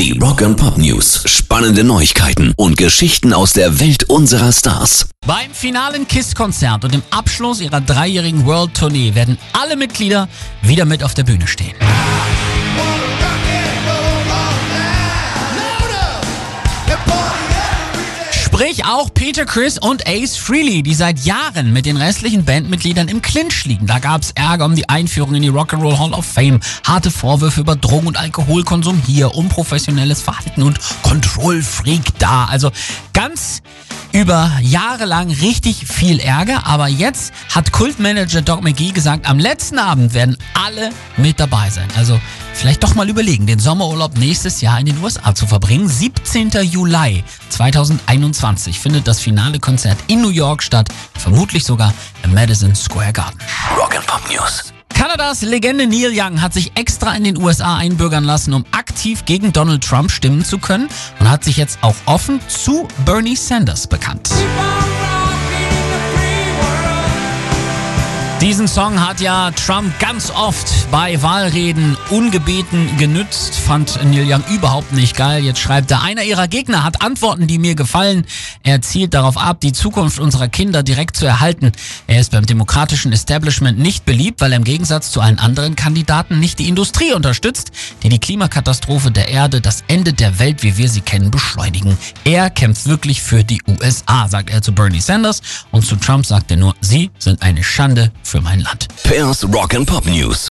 Die Rock and Pop News. Spannende Neuigkeiten und Geschichten aus der Welt unserer Stars. Beim finalen KISS-Konzert und dem Abschluss ihrer dreijährigen World-Tournee werden alle Mitglieder wieder mit auf der Bühne stehen. Sprich auch Peter Chris und Ace Frehley, die seit Jahren mit den restlichen Bandmitgliedern im Clinch liegen. Da gab's Ärger um die Einführung in die Rock'n'Roll Hall of Fame, harte Vorwürfe über Drogen- und Alkoholkonsum hier, unprofessionelles Verhalten und Kontrollfreak da. Also ganz über Jahre lang richtig viel Ärger, aber jetzt hat Kultmanager Doc McGee gesagt, am letzten Abend werden alle mit dabei sein. Also vielleicht doch mal überlegen, den Sommerurlaub nächstes Jahr in den USA zu verbringen. 17. Juli 2021 findet das finale Konzert in New York statt, vermutlich sogar im Madison Square Garden. Rock and Pop News. Kanadas Legende Neil Young hat sich extra in den USA einbürgern lassen, um aktiv gegen Donald Trump stimmen zu können und hat sich jetzt auch offen zu Bernie Sanders bekannt. Diesen Song hat ja Trump ganz oft bei Wahlreden ungebeten genützt, fand Neil Young überhaupt nicht geil. Jetzt schreibt er, einer ihrer Gegner hat Antworten, die mir gefallen. Er zielt darauf ab, die Zukunft unserer Kinder direkt zu erhalten. Er ist beim demokratischen Establishment nicht beliebt, weil er im Gegensatz zu allen anderen Kandidaten nicht die Industrie unterstützt, die die Klimakatastrophe der Erde, das Ende der Welt, wie wir sie kennen, beschleunigen. Er kämpft wirklich für die USA, sagt er zu Bernie Sanders. Und zu Trump sagt er nur, sie sind eine Schande für mein Land. Pairs Rock and Pop News.